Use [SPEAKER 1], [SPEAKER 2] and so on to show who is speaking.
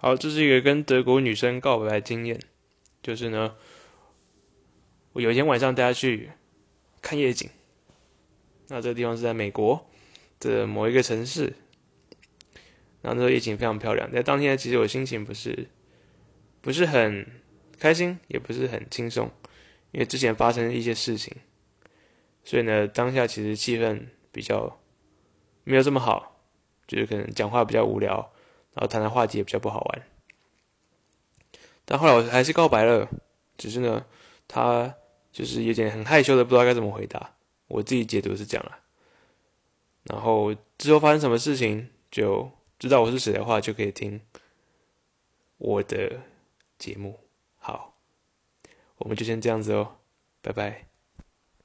[SPEAKER 1] 好，这是一个跟德国女生告白的经验，就是呢，我有一天晚上带她去看夜景，那这个地方是在美国的某一个城市，然后那时候夜景非常漂亮。在当天其实我心情不是不是很开心，也不是很轻松，因为之前发生一些事情，所以呢，当下其实气氛比较没有这么好，就是可能讲话比较无聊。然后谈谈话题也比较不好玩，但后来我还是告白了，只是呢，他就是有点很害羞的，不知道该怎么回答。我自己解读是这样了。然后之后发生什么事情，就知道我是谁的话，就可以听我的节目。好，我们就先这样子哦，拜拜。